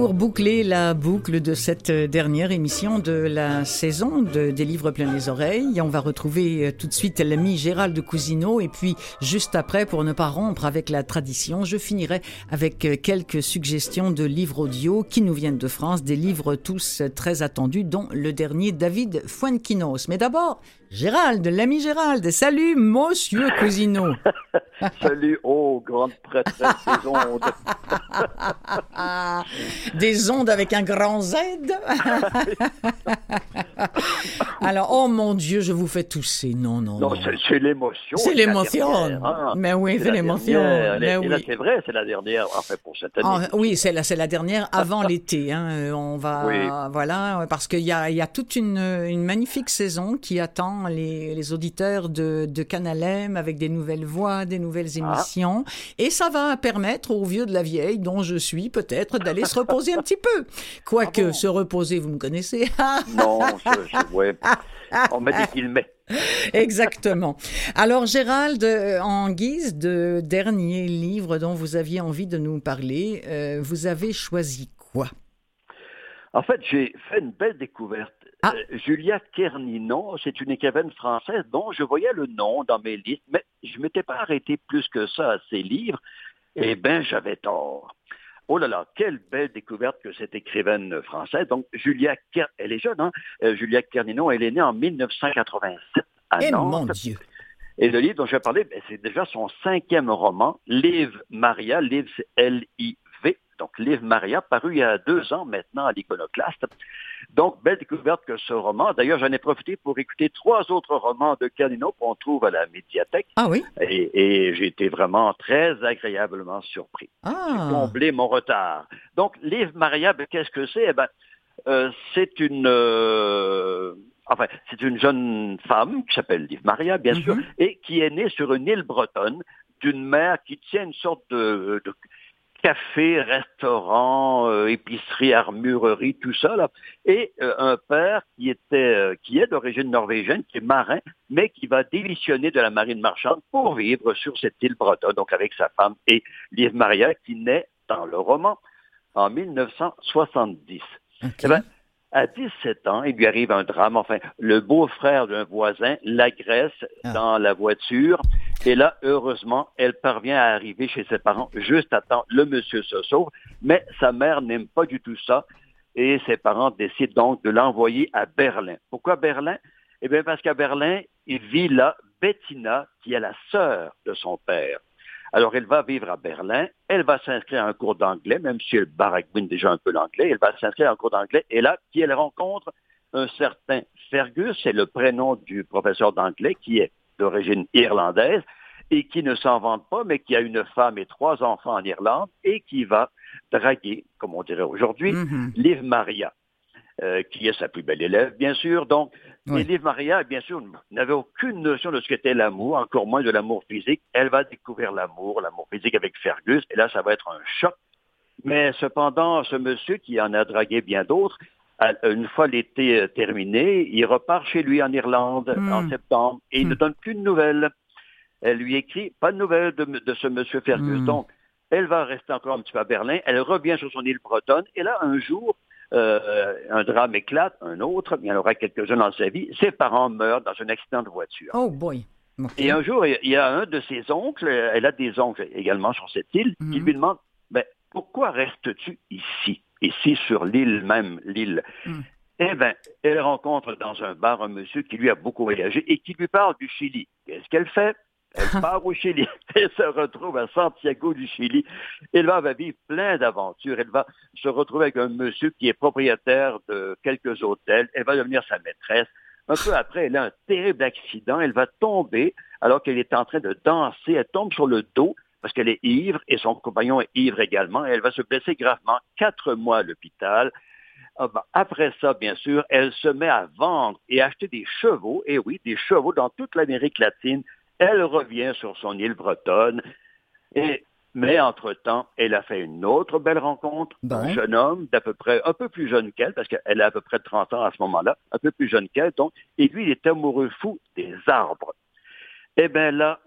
Pour boucler la boucle de cette dernière émission de la saison de, des livres pleins les oreilles, on va retrouver euh, tout de suite l'ami Gérald Cousineau. Et puis juste après, pour ne pas rompre avec la tradition, je finirai avec euh, quelques suggestions de livres audio qui nous viennent de France, des livres tous très attendus, dont le dernier David Fuenquinos. Mais d'abord, Gérald, l'ami Gérald. Salut, monsieur Cousineau. Salut, oh, grande prêtresse des ondes. des ondes avec un grand Z. Alors, oh mon Dieu, je vous fais tousser. Non, non. Non, c'est l'émotion. C'est l'émotion. Hein. Mais oui, c'est l'émotion. Mais oui. c'est vrai, c'est la dernière, enfin, pour cette année. Ah, oui, c'est la, la dernière avant l'été. Hein. On va, voilà, parce qu'il y a, y a toute une, une magnifique saison qui attend les, auditeurs de, de Canalem avec des nouvelles voix, des nouvelles ah. émissions. Et ça va permettre aux vieux de la vieille, dont je suis peut-être, d'aller se reposer un petit peu. Quoique, ah se reposer, vous me connaissez. non, je, ouais. On m'a dit qu'il met. Exactement. Alors, Gérald, euh, en guise de dernier livre dont vous aviez envie de nous parler, euh, vous avez choisi quoi? En fait, j'ai fait une belle découverte. Ah. Euh, Julia Kerninon, c'est une écrivaine française dont je voyais le nom dans mes listes, mais je ne m'étais pas arrêté plus que ça à ses livres. Eh bien, j'avais tort. Oh là là, quelle belle découverte que cette écrivaine française. Donc, Julia Kerninon, elle est jeune, hein? Euh, Julia Kerninon, elle est née en 1987 à eh, Mon Dieu. Et le livre dont je vais parler, ben, c'est déjà son cinquième roman, Liv Maria. Liv, c'est L-I donc Liv Maria, paru il y a deux ans maintenant à l'Iconoclaste. Donc, belle découverte que ce roman. D'ailleurs, j'en ai profité pour écouter trois autres romans de Canino qu'on trouve à la médiathèque. Ah oui? Et, j'ai été vraiment très agréablement surpris. Ah. J'ai comblé mon retard. Donc, Liv Maria, ben, qu'est-ce que c'est? Eh ben, euh, c'est une... Euh, enfin, c'est une jeune femme qui s'appelle Liv Maria, bien sûr, mm-hmm. et qui est née sur une île bretonne d'une mère qui tient une sorte de café, restaurant, euh, épicerie, armurerie, tout ça. Là. Et euh, un père qui était, qui est d'origine norvégienne, qui est marin, mais qui va démissionner de la marine marchande pour vivre sur cette île bretonne, donc avec sa femme et Liv Maria, qui naît dans le roman en 1970. Eh ben, à 17 ans, il lui arrive un drame. Enfin, le beau-frère d'un voisin l'agresse ah. dans la voiture. Et là, heureusement, elle parvient à arriver chez ses parents juste à temps. Le monsieur se sauve, mais sa mère n'aime pas du tout ça. Et ses parents décident donc de l'envoyer à Berlin. Pourquoi Berlin? Eh bien, parce qu'à Berlin, il vit là Bettina, qui est la sœur de son père. Alors, elle va vivre à Berlin, elle va s'inscrire à un cours d'anglais, même si elle baraquine déjà un peu l'anglais, elle va s'inscrire à un cours d'anglais, et là, qui elle rencontre? Un certain Fergus, c'est le prénom du professeur d'anglais, qui est d'origine irlandaise, et qui ne s'en vante pas, mais qui a une femme et trois enfants en Irlande, et qui va draguer, comme on dirait aujourd'hui, mm-hmm. Liv Maria. Euh, qui est sa plus belle élève, bien sûr. Donc, oui. Liv Maria, bien sûr, n'avait aucune notion de ce qu'était l'amour, encore moins de l'amour physique. Elle va découvrir l'amour, l'amour physique avec Fergus, et là, ça va être un choc. Mais cependant, ce monsieur qui en a dragué bien d'autres, une fois l'été euh, terminé, il repart chez lui en Irlande hmm. en septembre et il ne hmm. donne plus de nouvelles. Elle lui écrit pas de nouvelles de, ce monsieur Fergus. Hmm. Donc, elle va rester encore un petit peu à Berlin. Elle revient sur son île bretonne. Et là, un jour, euh, un drame éclate, un autre, il y en aura quelques-uns dans sa vie, ses parents meurent dans un accident de voiture. Oh boy! Et un jour, il y a un de ses oncles, elle a des oncles également sur cette île, qui mhm. lui demande, ben, pourquoi restes-tu ici, ici sur l'île même, l'île? Mhm. Eh bien, elle rencontre dans un bar un monsieur qui lui a beaucoup voyagé et qui lui parle du Chili. Qu'est-ce qu'elle fait? Elle part au Chili. Elle se retrouve à Santiago du Chili. Elle va, vivre plein d'aventures. Elle va se retrouver avec un monsieur qui est propriétaire de quelques hôtels. Elle va devenir sa maîtresse. Un peu après, elle a un terrible accident. Elle va tomber alors qu'elle est en train de danser. Elle tombe sur le dos parce qu'elle est ivre et son compagnon est ivre également. elle va se blesser gravement. Quatre mois à l'hôpital. Ah ben, après ça, bien sûr, elle se met à vendre et acheter des chevaux, et oui, des chevaux dans toute l'Amérique latine, elle revient sur son île bretonne. Et, mais entre-temps, elle a fait une autre belle rencontre, un jeune homme d'à peu près un peu plus jeune qu'elle, parce qu'elle a à peu près 30 ans à ce moment-là, un peu plus jeune qu'elle, donc, et lui, il est amoureux fou des arbres. Eh bien là,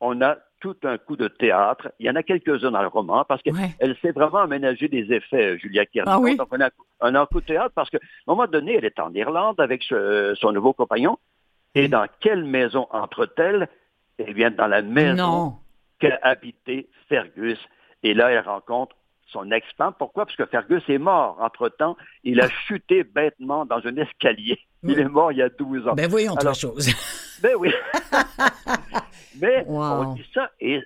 on a tout un coup de théâtre. Il y en a quelques-uns dans le roman parce qu'elle sait vraiment aménager des effets, Julia Kiernan. Ah oui? Donc on a, un coup de théâtre parce qu'à un moment donné, elle est en Irlande avec son nouveau compagnon. Et dans quelle maison entre-t-elle? Eh bien, dans la maison qu'a habité Fergus. Et là, elle rencontre son ex-femme. Pourquoi? Parce que Fergus est mort. Entre-temps, il a chuté bêtement dans un escalier. Il est mort il y a 12 ans. Ben voyons autre chose. Ben oui. Mais on dit ça et,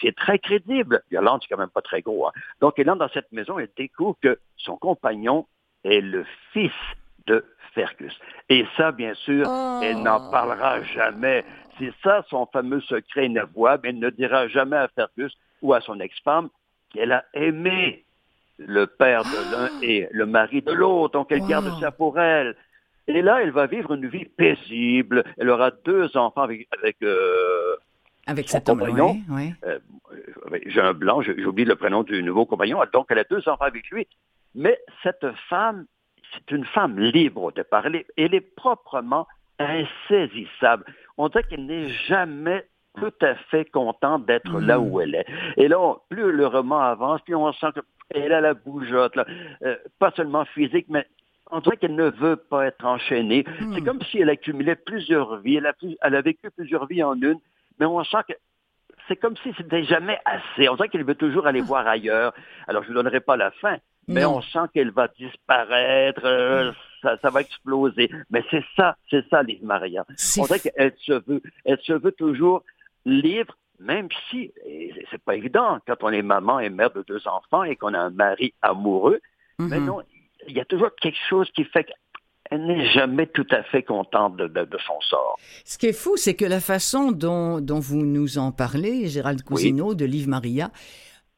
c'est très crédible. Yolande, c'est quand même pas très gros. Hein. Donc, elle entre dans cette maison et découvre que son compagnon est le fils de Fergus. Et ça, bien sûr, elle n'en oh. parlera jamais. C'est ça son fameux secret inavouable. Elle ne dira jamais à Fergus ou à son ex-femme qu'elle a aimé le père de l'un et le mari de l'autre. Donc elle garde ça pour elle. Et là, elle va vivre une vie paisible. Elle aura deux enfants avec, avec euh, avec cet compagnon. Oui, euh, j'ai un blanc, j'ai oublié le prénom du nouveau compagnon. Donc, elle a deux enfants avec lui. Mais cette femme, c'est une femme libre de parler. Elle est proprement insaisissable on dirait qu'elle n'est jamais tout à fait contente d'être là où elle est. Et là, plus le roman avance, plus on sent qu'elle a la bougeotte, euh, pas seulement physique, mais on dirait qu'elle ne veut pas être enchaînée. Hmm. C'est comme si elle accumulait plusieurs vies, elle a, elle a vécu plusieurs vies en une, mais on sent que c'est comme si c'était jamais assez. On dirait qu'elle veut toujours aller ah. voir ailleurs. Alors, je ne vous donnerai pas la fin, mais on sent qu'elle va disparaître, euh, ça, ça, va exploser. Mais c'est ça, c'est ça, Liv Maria. On dirait qu'elle se veut, elle se veut toujours libre, même si, c'est pas évident, quand on est maman et mère de deux enfants et qu'on a un mari amoureux, mais mhm. non, il y a toujours quelque chose qui fait qu'elle n'est jamais tout à fait contente de, de, son sort. Ce qui est fou, c'est que la façon dont, dont vous nous en parlez, Gérald Cousineau, de Liv Maria,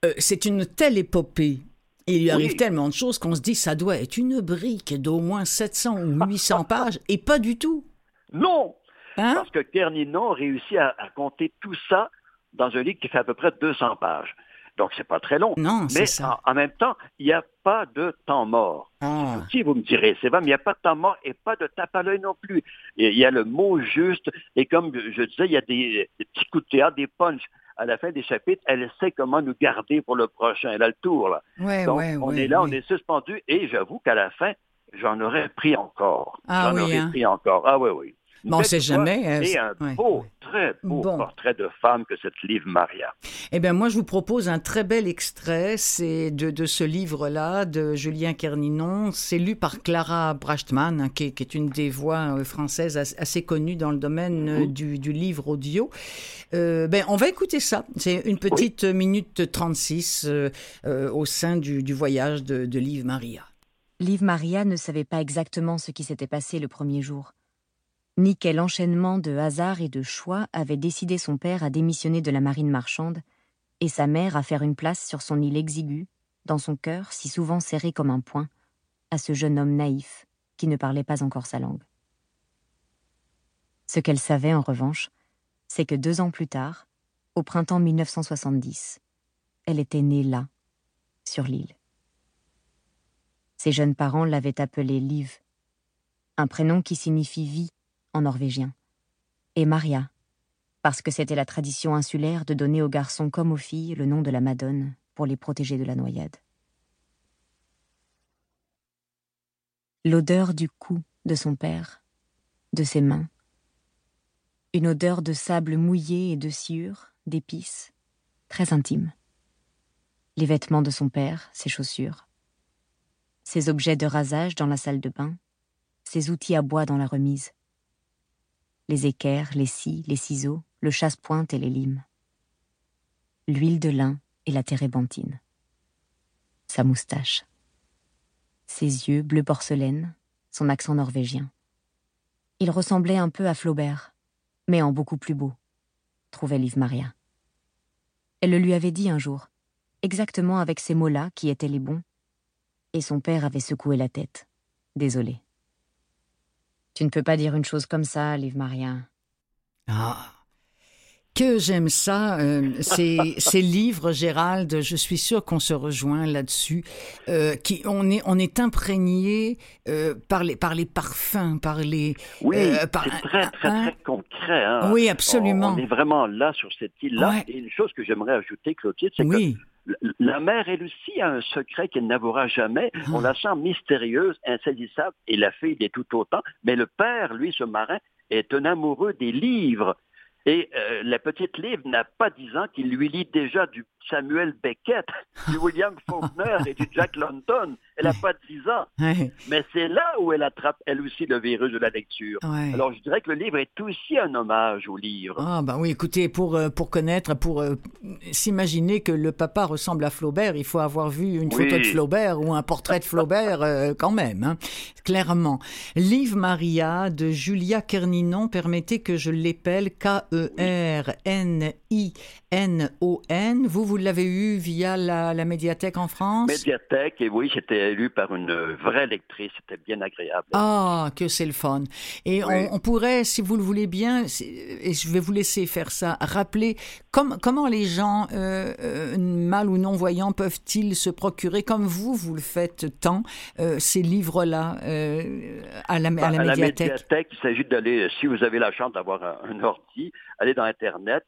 euh, c'est une telle épopée il lui arrive tellement de choses qu'on se dit ça doit être une brique d'au moins 700 ou 800 pages, et pas du tout. Non! Hein? Parce que Kerninon réussit à, à, compter tout ça dans un livre qui fait à peu près 200 pages. Donc c'est pas très long. Non, mais ça. En, en, même temps, il n'y a pas de temps mort. Ah. Si vous me direz, c'est vrai, mais il n'y a pas de temps mort et pas de tape à l'œil non plus. Il y a le mot juste, et comme je disais, il y a des, des petits coups de théâtre, des punchs à la fin des chapitres, elle sait comment nous garder pour le prochain. Elle a le tour, là. Ouais, Donc, ouais, on ouais, est là, on est suspendu, et j'avoue qu'à la fin, j'en aurais pris encore. Ah j'en oui, aurais hein. pris encore. Ah oui, oui. Bon, on belle sait jamais, euh, Et un ouais, beau, ouais. très beau Bon. portrait de femme que cette livre Maria. Eh bien, moi, je vous propose un très bel extrait. C'est de, de ce livre-là, de Julien Kerninon. C'est lu par Clara Brachtmann, hein, qui, est, qui est une des voix euh, françaises as- assez connues dans le domaine euh, du, du livre audio. Euh, ben, on va écouter ça. C'est une petite minute 36 euh, euh, au sein du, du voyage de, de Liv Maria. Liv Maria ne savait pas exactement ce qui s'était passé le premier jour, ni quel enchaînement de hasards et de choix avait décidé son père à démissionner de la marine marchande et sa mère à faire une place sur son île exiguë, dans son cœur si souvent serré comme un poing, à ce jeune homme naïf qui ne parlait pas encore sa langue. Ce qu'elle savait, en revanche, c'est que deux ans plus tard, au printemps 1970, elle était née là, sur l'île. Ses jeunes parents l'avaient appelée Liv, un prénom qui signifie vie en norvégien, et Maria, parce que c'était la tradition insulaire de donner aux garçons comme aux filles le nom de la Madone pour les protéger de la noyade. L'odeur du cou de son père, de ses mains, une odeur de sable mouillé et de sciure, d'épices, très intime. Les vêtements de son père, ses chaussures, ses objets de rasage dans la salle de bain, ses outils à bois dans la remise, les équerres, les scies, les ciseaux, le chasse-pointe et les limes, l'huile de lin et la térébenthine, sa moustache, ses yeux bleu porcelaine, son accent norvégien. Il ressemblait un peu à Flaubert, mais en beaucoup plus beau, trouvait Liv Maria. Elle le lui avait dit un jour, exactement avec ces mots-là qui étaient les bons, et son père avait secoué la tête. Désolé. Tu ne peux pas dire une chose comme ça, Liv Maria. Ah, que j'aime ça, euh, ces, ces livres, Gérald, je suis sûre qu'on se rejoint là-dessus, euh, qui, on, est, on est imprégné euh, par, les, par les parfums, par les... Oui, euh, par- c'est très, très, hein? très concret. hein. Oui, absolument. On, on est vraiment là sur cette île-là. Ouais. Et une chose que j'aimerais ajouter, Clotilde, c'est Oui, que la mère, elle aussi, a un secret qu'elle n'avouera jamais. Ah. On la sent mystérieuse, insaisissable, et la fille l'est tout autant. Mais le père, lui, ce marin, est un amoureux des livres. Et euh, la petite Liv n'a pas dix ans qu'il lui lit déjà du Samuel Beckett, du William Faulkner et du Jack London. Elle n'a pas dix ans. ouais, Mais c'est là où elle attrape, elle aussi, le virus de la lecture. ouais. Alors, je dirais que le livre est aussi un hommage au livre. Ah ben oui, écoutez, pour, euh, pour connaître, pour euh, s'imaginer que le papa ressemble à Flaubert, il faut avoir vu une Oui. photo de Flaubert ou un portrait de Flaubert euh, quand même, hein, clairement. Liv Maria de Julia Kerninon, permettez que je l'épelle K-E-R-N-I-N-O-N. Vous, vous l'avez eu via la, la médiathèque en France? Médiathèque, et oui, j'étais élu par une vraie lectrice, c'était bien agréable. Ah, que c'est le fun. Et Oui. on, on pourrait, si vous le voulez bien, et je vais vous laisser faire ça, rappeler comme- comment les gens, euh, euh, mal ou non-voyants, peuvent-ils se procurer, comme vous, vous le faites tant, euh, ces livres-là euh, à la, à la à la médiathèque? médiathèque, il s'agit d'aller, si vous avez la chance d'avoir un, un ordi, allez dans Internet,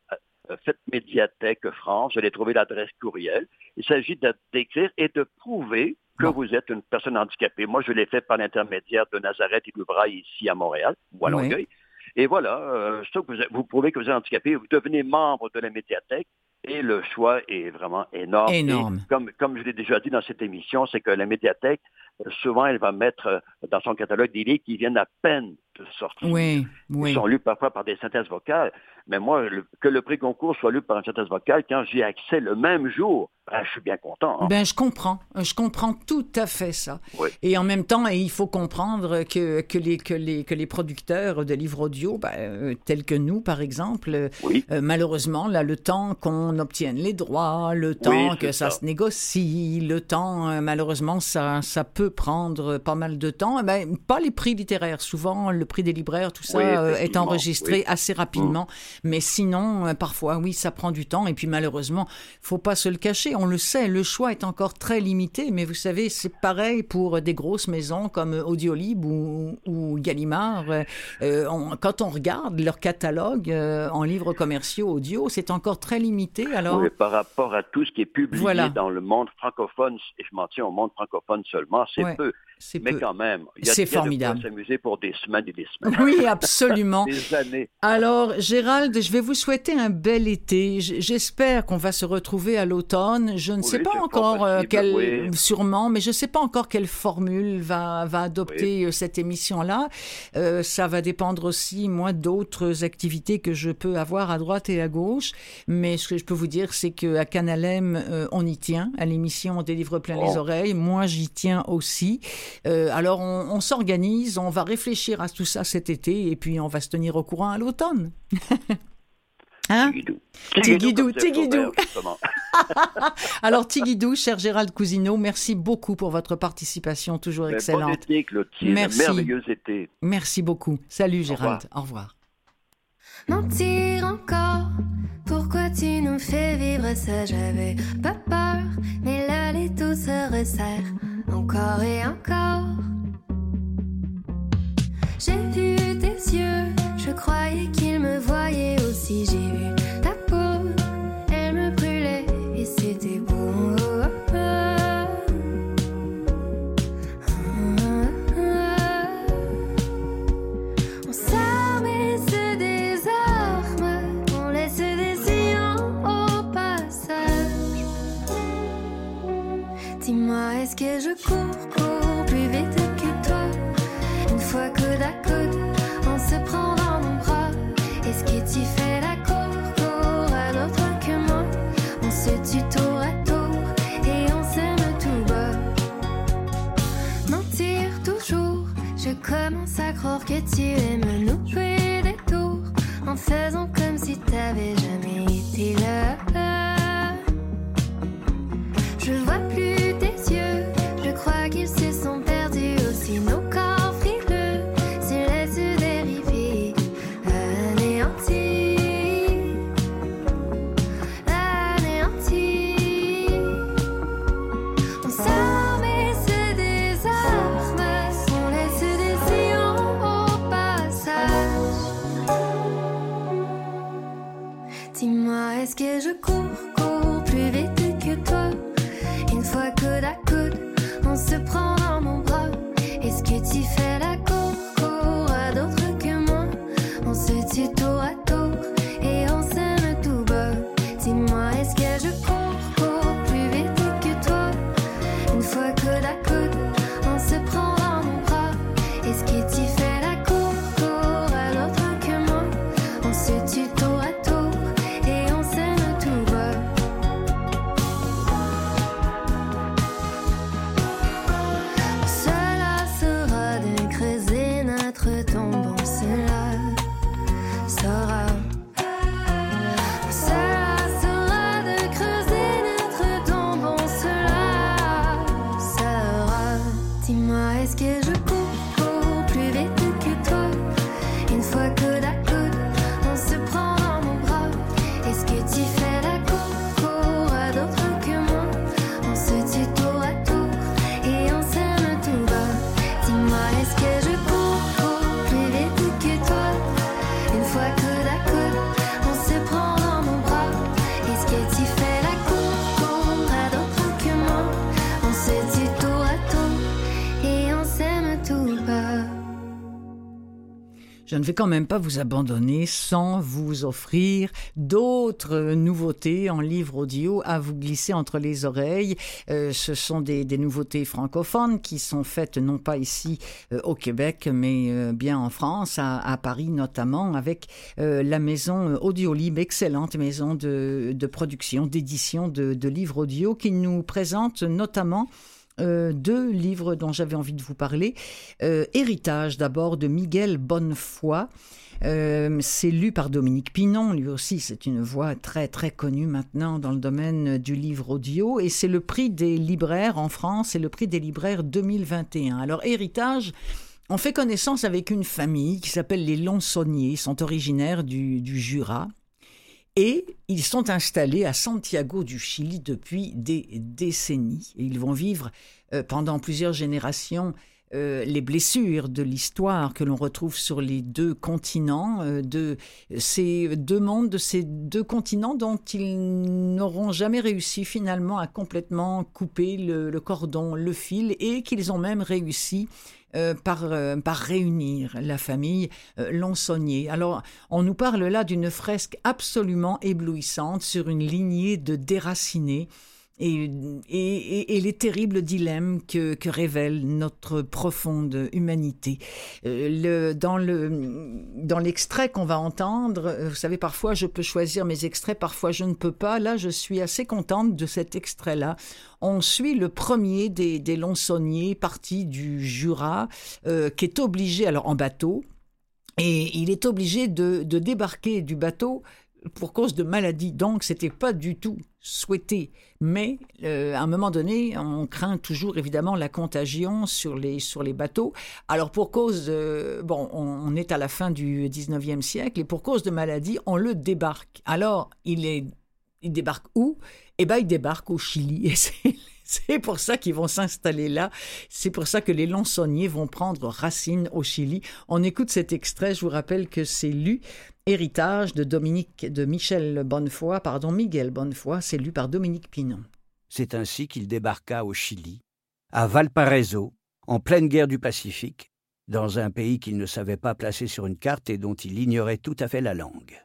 faites Médiathèque France, vous allez trouver l'adresse courriel. Il s'agit d'écrire et de prouver que Bon. vous êtes une personne handicapée. Moi, je l'ai fait par l'intermédiaire de Nazareth et du Braille ici à Montréal, ou à Oui. Longueuil. Et voilà, euh, que vous, vous prouvez que vous êtes handicapé, vous devenez membre de la médiathèque et le choix est vraiment énorme. Énorme. Et comme, comme je l'ai déjà dit dans cette émission, c'est que la médiathèque, souvent, elle va mettre euh, dans son catalogue des livres qui viennent à peine de sortir. Oui, Ils oui. sont lus parfois par des synthèses vocales. Mais moi, le- que le prix concours soit lu par une synthèse vocale, quand j'y ai accès le même jour, ben, je suis bien content. hein. Ben, je comprends. Je comprends tout à fait ça. Oui. Et en même temps, il faut comprendre que, que, les, que, les, que les producteurs de livres audio, ben, euh, tels que nous, par exemple, Oui. euh, malheureusement, là, le temps qu'on obtienne les droits, le temps Oui, que ça, ça. se négocie, le temps, malheureusement, ça, ça peut prendre pas mal de temps. Eh Ben, pas les prix littéraires. Souvent, le prix des libraires, tout ça est enregistré assez rapidement. Mm. Mais sinon, parfois, oui, ça prend du temps. Et puis malheureusement, faut pas se le cacher. On le sait, le choix est encore très limité. Mais vous savez, c'est pareil pour des grosses maisons comme Audiolib ou, ou Gallimard. quand on regarde leur catalogue en livres commerciaux audio, c'est encore très limité. Alors, par rapport à tout ce qui est publié dans le monde francophone, et je m'en tiens au monde francophone seulement, c'est peu. Mais quand même, il y a, c'est formidable. s'amuser pour des semaines et des semaines. Oui, absolument. des années. Alors, Gérald, je vais vous souhaiter un bel été. J'espère qu'on va se retrouver à l'automne. Je ne sais pas encore euh, quelle, sûrement, mais je ne sais pas encore quelle formule va, va adopter euh, cette émission-là. Euh, ça va dépendre aussi, moi, d'autres activités que je peux avoir à droite et à gauche. Mais ce que je peux vous dire, c'est qu'à Canalem, on y tient. À l'émission, on délivre plein les oh. oreilles. Moi, j'y tiens aussi. Euh, alors on, s'organise, on va réfléchir à tout ça cet été et puis on va se tenir au courant à l'automne. Hein Tigidou, Tigidou. Alors Tigidou, cher Gérald Cousineau, merci beaucoup pour votre participation toujours excellente. Bon été, Clotilde. Merci. Merveilleux été. Merci beaucoup. Salut Gérald. Au revoir. Mentir encore, pourquoi tu nous fais vivre ça? J'avais pas peur, mais là les tout se resserre encore et encore. J'ai vu tes yeux, je croyais qu'ils me voyaient aussi. J'ai vu Que je cours, cours plus vite que toi? Une fois coude à coude, on se prend dans mon bras. Est-ce que tu fais la cour, cour à que moi? On se tue tour à tour et on s'aime tout bas. Mentir toujours, je commence à croire que tu aimes nous jouer des tours en faisant comme si t'avais ne vais quand même pas vous abandonner sans vous offrir d'autres nouveautés en livre audio à vous glisser entre les oreilles. Euh, ce sont des, des nouveautés francophones qui sont faites non pas ici euh, au Québec, mais euh, bien en France, à, à Paris notamment, avec euh, la maison Audiolib, excellente maison de, de production, d'édition de, de livres audio, qui nous présente notamment euh, deux livres dont j'avais envie de vous parler. Euh, Héritage d'abord de Miguel Bonnefoy. Euh, c'est lu par Dominique Pinon, lui aussi c'est une voix très très connue maintenant dans le domaine du livre audio et c'est le prix des libraires en France et le prix des libraires 2021. Alors Héritage, on fait connaissance avec une famille qui s'appelle les Lonsonniers, ils sont originaires du Jura. Et ils sont installés à Santiago du Chili depuis des décennies. Et ils vont vivre euh, pendant plusieurs générations euh, les blessures de l'histoire que l'on retrouve sur les deux continents, euh, de ces deux mondes, de ces deux continents dont ils n'auront jamais réussi finalement à complètement couper le, cordon, le fil, et qu'ils ont même réussi euh, par, par réunir la famille Lonsonnier. Alors, on nous parle là d'une fresque absolument éblouissante sur une lignée de déracinés et, les terribles dilemmes que, révèle notre profonde humanité. Euh, dans, le, dans l'extrait qu'on va entendre, euh, vous savez, parfois je peux choisir mes extraits, parfois je ne peux pas. Là, je suis assez contente de cet extrait-là. On suit le premier des, des parti du Jura, euh, qui est obligé, alors en bateau, et il est obligé de, de débarquer du bateau pour cause de maladie. Donc, c'était pas du tout souhaité. Mais euh, à un moment donné, on craint toujours évidemment la contagion sur les, sur les bateaux. Alors, pour cause, bon, on, est à la fin du 19e siècle et pour cause de maladie, on le débarque. Alors, il, est, il débarque où? Eh bien, il débarque au Chili. c'est pour ça qu'ils vont s'installer là. C'est pour ça que les Lonsonniers vont prendre racine au Chili. On écoute cet extrait. Je vous rappelle que c'est lu Héritage de Dominique, de Michel Bonnefoy, pardon, Miguel Bonnefoy. C'est lu par Dominique Pinon. C'est ainsi qu'il débarqua au Chili, à Valparaiso, en pleine guerre du Pacifique, dans un pays qu'il ne savait pas placer sur une carte et dont il ignorait tout à fait la langue.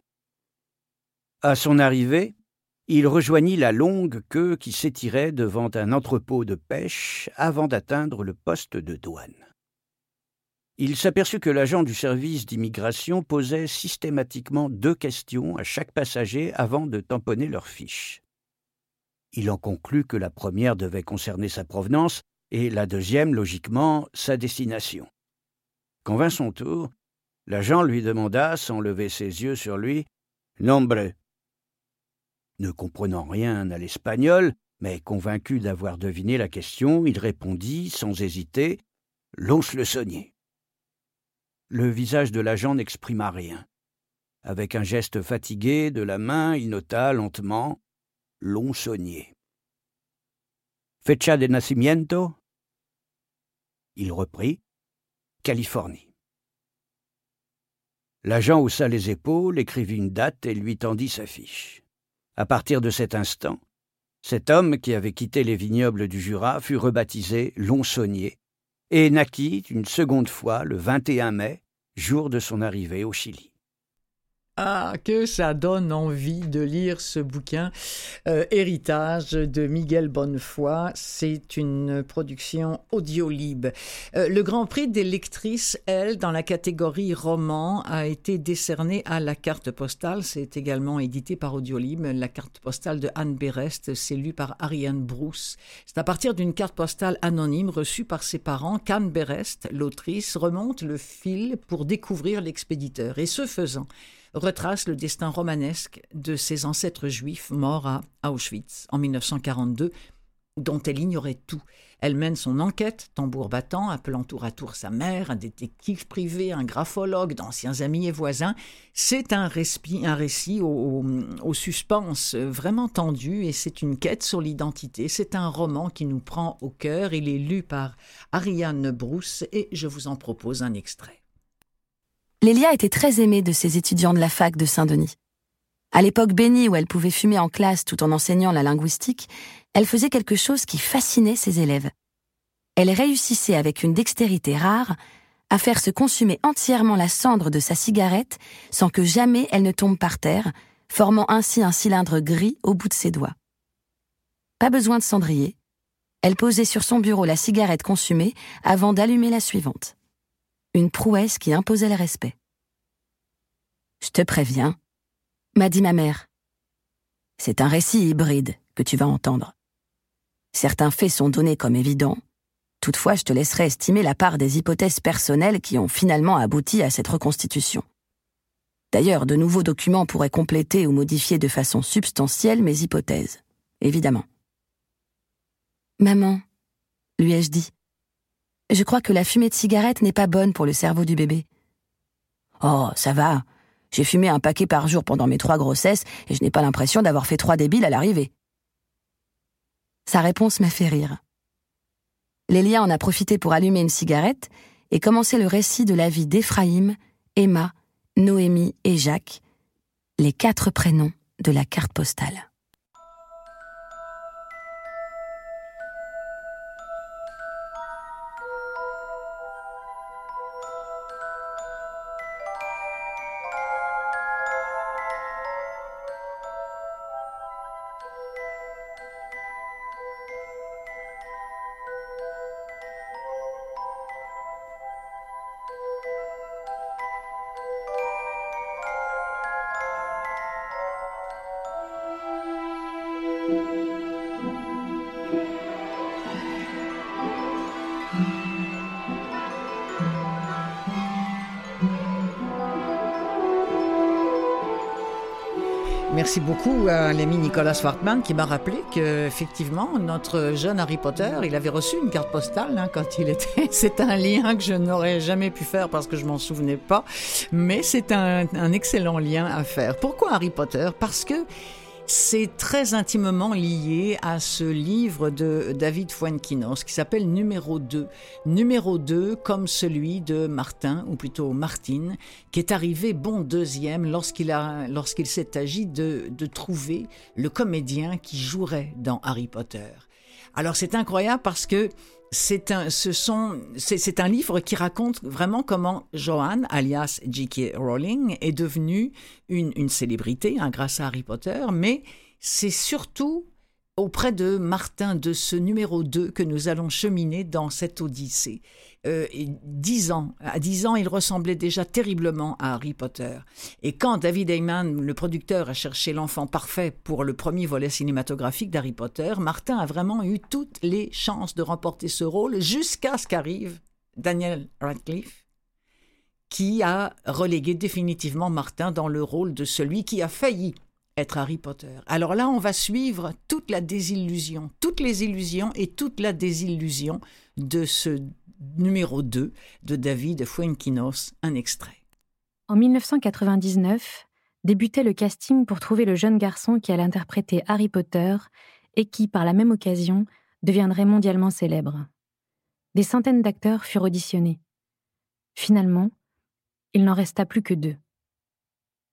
À son arrivée, il rejoignit la longue queue qui s'étirait devant un entrepôt de pêche avant d'atteindre le poste de douane. Il s'aperçut que l'agent du service d'immigration posait systématiquement deux questions à chaque passager avant de tamponner leur fiche. Il en conclut que la première devait concerner sa provenance et la deuxième, logiquement, sa destination. Quand vint son tour, l'agent lui demanda, sans lever ses yeux sur lui, Nombre, ne comprenant rien à l'espagnol, mais convaincu d'avoir deviné la question, il répondit, sans hésiter, Lonce le saunier. Le visage de l'agent n'exprima rien. Avec un geste fatigué de la main, il nota lentement Lonsonnier. Fecha de nacimiento? Il reprit Californie. L'agent haussa les épaules, écrivit une date et lui tendit sa fiche. À partir de cet instant, cet homme qui avait quitté les vignobles du Jura fut rebaptisé Lonsonnier et naquit une seconde fois le 21 mai, jour de son arrivée au Chili. Ah, que ça donne envie de lire ce bouquin euh, Héritage de Miguel Bonnefoy. C'est une production Audiolib. Euh, le Grand Prix des lectrices, elle, dans la catégorie roman, a été décerné à La Carte Postale. C'est également édité par Audiolib. La Carte Postale de Anne Berest, c'est lu par Ariane Brousse. C'est à partir d'une carte postale anonyme reçue par ses parents qu'Anne Berest, l'autrice, remonte le fil pour découvrir l'expéditeur. Et ce faisant, retrace le destin romanesque de ses ancêtres juifs morts à Auschwitz en 1942, dont elle ignorait tout. Elle mène son enquête, tambour battant, appelant tour à tour sa mère, un détective privé, un graphologue, d'anciens amis et voisins. C'est un, récit au, au, suspense vraiment tendu et c'est une quête sur l'identité. C'est un roman qui nous prend au cœur. Il est lu par Ariane Brousse et je vous en propose un extrait. Lélia était très aimée de ses étudiants de la fac de Saint-Denis. À l'époque bénie où elle pouvait fumer en classe tout en enseignant la linguistique, elle faisait quelque chose qui fascinait ses élèves. Elle réussissait avec une dextérité rare à faire se consumer entièrement la cendre de sa cigarette sans que jamais elle ne tombe par terre, formant ainsi un cylindre gris au bout de ses doigts. Pas besoin de cendrier. Elle posait sur son bureau la cigarette consumée avant d'allumer la suivante une prouesse qui imposait le respect. Je te préviens, m'a dit ma mère. C'est un récit hybride que tu vas entendre. Certains faits sont donnés comme évidents, toutefois je te laisserai estimer la part des hypothèses personnelles qui ont finalement abouti à cette reconstitution. D'ailleurs, de nouveaux documents pourraient compléter ou modifier de façon substantielle mes hypothèses, évidemment. Maman, lui ai-je dit, Je crois que la fumée de cigarette n'est pas bonne pour le cerveau du bébé. Oh, ça va. J'ai fumé un paquet par jour pendant mes trois grossesses et je n'ai pas l'impression d'avoir fait trois débiles à l'arrivée. Sa réponse m'a fait rire. Lélia en a profité pour allumer une cigarette et commencer le récit de la vie d'Éphraïm, Emma, Noémie et Jacques, les quatre prénoms de la carte postale. Merci beaucoup à l'ami Nicolas Swartman qui m'a rappelé que effectivement notre jeune Harry Potter, il avait reçu une carte postale hein, quand il était. C'est un lien que je n'aurais jamais pu faire parce que je m'en souvenais pas, mais c'est un, un excellent lien à faire. Pourquoi Harry Potter? Parce que c'est très intimement lié à ce livre de David Fuenquinos qui s'appelle Numéro 2. Numéro 2 comme celui de Martin, ou plutôt Martine, qui est arrivé bon deuxième lorsqu'il s'est agi de trouver le comédien qui jouerait dans Harry Potter. Alors c'est incroyable parce que c'est un, ce sont, c'est, livre qui raconte vraiment comment Joanne, alias J.K. Rowling, est devenue une, une célébrité hein, grâce à Harry Potter, mais c'est surtout auprès de Martin de ce numéro 2 que nous allons cheminer dans cette odyssée. Euh, ans, à dix ans, il ressemblait déjà terriblement à Harry Potter. Et quand David Heyman, le producteur, a cherché l'enfant parfait pour le premier volet cinématographique d'Harry Potter, Martin a vraiment eu toutes les chances de remporter ce rôle jusqu'à ce qu'arrive Daniel Radcliffe, qui a relégué définitivement Martin dans le rôle de celui qui a failli être Harry Potter. Alors là, on va suivre toute la désillusion, toutes les illusions et toute la désillusion de ce numéro 2 de David Fuenquinos, un extrait. En 1999, débutait le casting pour trouver le jeune garçon qui allait interpréter Harry Potter et qui, par la même occasion, deviendrait mondialement célèbre. Des centaines d'acteurs furent auditionnés. Finalement, il n'en resta plus que deux.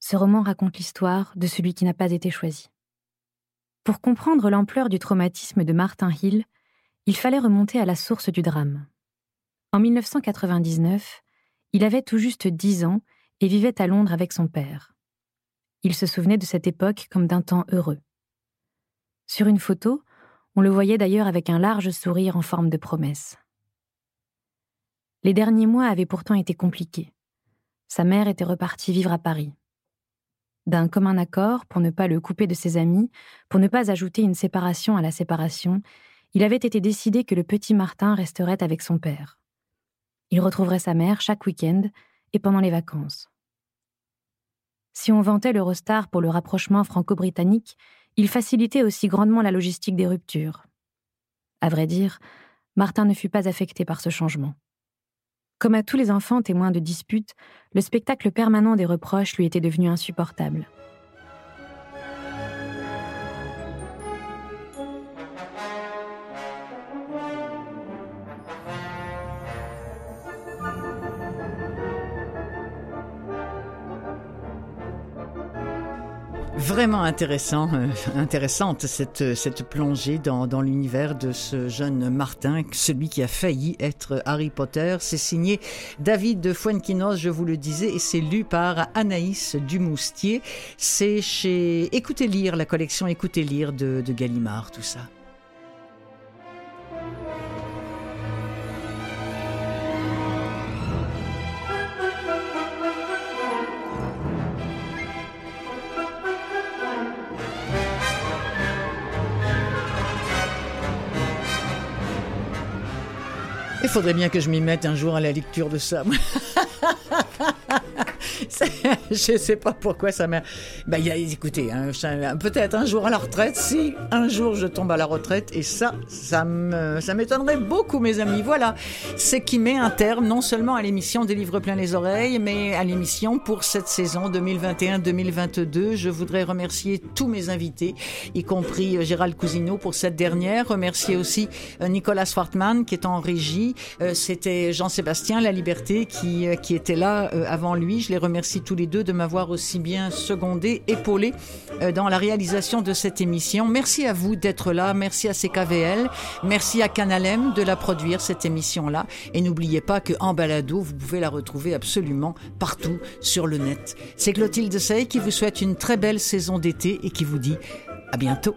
Ce roman raconte l'histoire de celui qui n'a pas été choisi. Pour comprendre l'ampleur du traumatisme de Martin Hill, il fallait remonter à la source du drame. En 1999, il avait tout juste dix ans et vivait à Londres avec son père. Il se souvenait de cette époque comme d'un temps heureux. Sur une photo, on le voyait d'ailleurs avec un large sourire en forme de promesse. Les derniers mois avaient pourtant été compliqués. Sa mère était repartie vivre à Paris. D'un commun accord, pour ne pas le couper de ses amis, pour ne pas ajouter une séparation à la séparation, il avait été décidé que le petit Martin resterait avec son père. Il retrouverait sa mère chaque week-end et pendant les vacances. Si on vantait l'Eurostar pour le rapprochement franco-britannique, il facilitait aussi grandement la logistique des ruptures. À vrai dire, Martin ne fut pas affecté par ce changement. Comme à tous les enfants témoins de disputes, le spectacle permanent des reproches lui était devenu insupportable. Vraiment intéressant, euh, intéressante cette, cette plongée dans, dans l'univers de ce jeune Martin, celui qui a failli être Harry Potter. C'est signé David de Fuenquinos, je vous le disais, et c'est lu par Anaïs Dumoustier. C'est chez Écoutez lire, la collection Écoutez lire de, de Gallimard, tout ça. Faudrait bien que je m'y mette un jour à la lecture de ça. je sais pas pourquoi ça m'a. Ben, y a, écoutez, hein, peut-être un jour à la retraite, si un jour je tombe à la retraite, et ça, ça m'étonnerait beaucoup, mes amis. Voilà, c'est qui met un terme non seulement à l'émission des livres plein les oreilles, mais à l'émission pour cette saison 2021-2022. Je voudrais remercier tous mes invités, y compris euh, Gérald Cousineau pour cette dernière. Remercier aussi euh, Nicolas Swartman qui est en régie. Euh, c'était Jean-Sébastien La Liberté qui, qui était là avant lui. Je les remercie tous les deux de m'avoir aussi bien secondé, épaulé dans la réalisation de cette émission. Merci à vous d'être là. Merci à CKVL. Merci à Canalem de la produire, cette émission-là. Et n'oubliez pas que en balado, vous pouvez la retrouver absolument partout sur le net. C'est Clotilde Sey qui vous souhaite une très belle saison d'été et qui vous dit à bientôt.